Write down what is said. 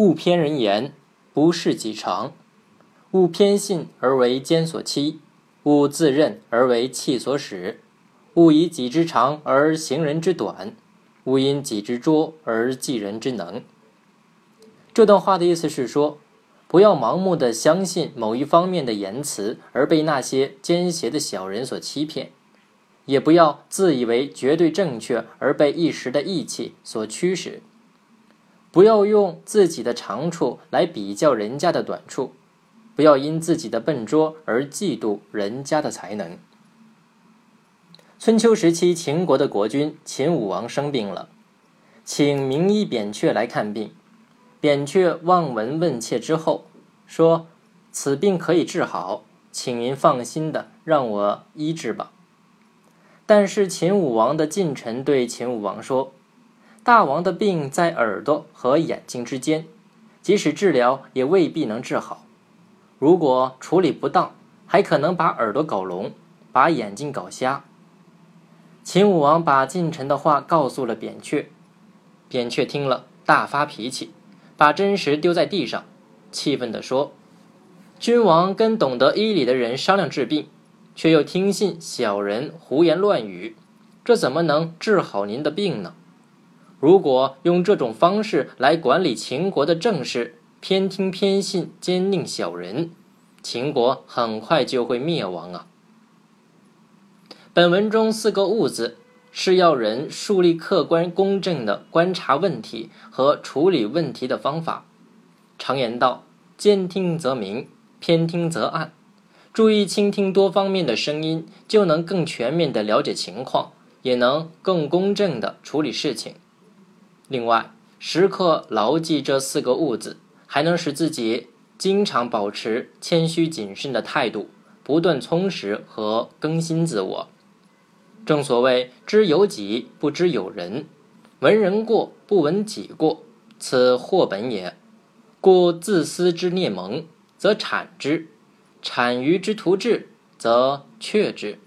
勿偏人言，不视己长；勿偏信而为奸所欺；勿自任而为器所使；勿以己之长而行人之短；勿因己之拙而计人之能。这段话的意思是说，不要盲目的相信某一方面的言辞，而被那些奸邪的小人所欺骗；也不要自以为绝对正确，而被一时的义气所驱使。不要用自己的长处来比较人家的短处，不要因自己的笨拙而嫉妒人家的才能。春秋时期，秦国的国君秦武王生病了，请名医扁鹊来看病。扁鹊望闻问切之后，说：“此病可以治好，请您放心的让我医治吧。”但是秦武王的近臣对秦武王说。大王的病在耳朵和眼睛之间，即使治疗也未必能治好。如果处理不当，还可能把耳朵搞聋，把眼睛搞瞎。秦武王把近臣的话告诉了扁鹊，扁鹊听了大发脾气，把真实丢在地上，气愤地说：“君王跟懂得医理的人商量治病，却又听信小人胡言乱语，这怎么能治好您的病呢？”如果用这种方式来管理秦国的政事，偏听偏信、奸佞小人，秦国很快就会灭亡啊！本文中四个“勿”字，是要人树立客观公正的观察问题和处理问题的方法。常言道：“兼听则明，偏听则暗。”注意倾听多方面的声音，就能更全面的了解情况，也能更公正的处理事情。另外，时刻牢记这四个“物”字，还能使自己经常保持谦虚谨慎的态度，不断充实和更新自我。正所谓“知有己，不知有人；闻人过，不闻己过，此祸本也。故自私之孽蒙，则产之；产于之徒志，则却之。”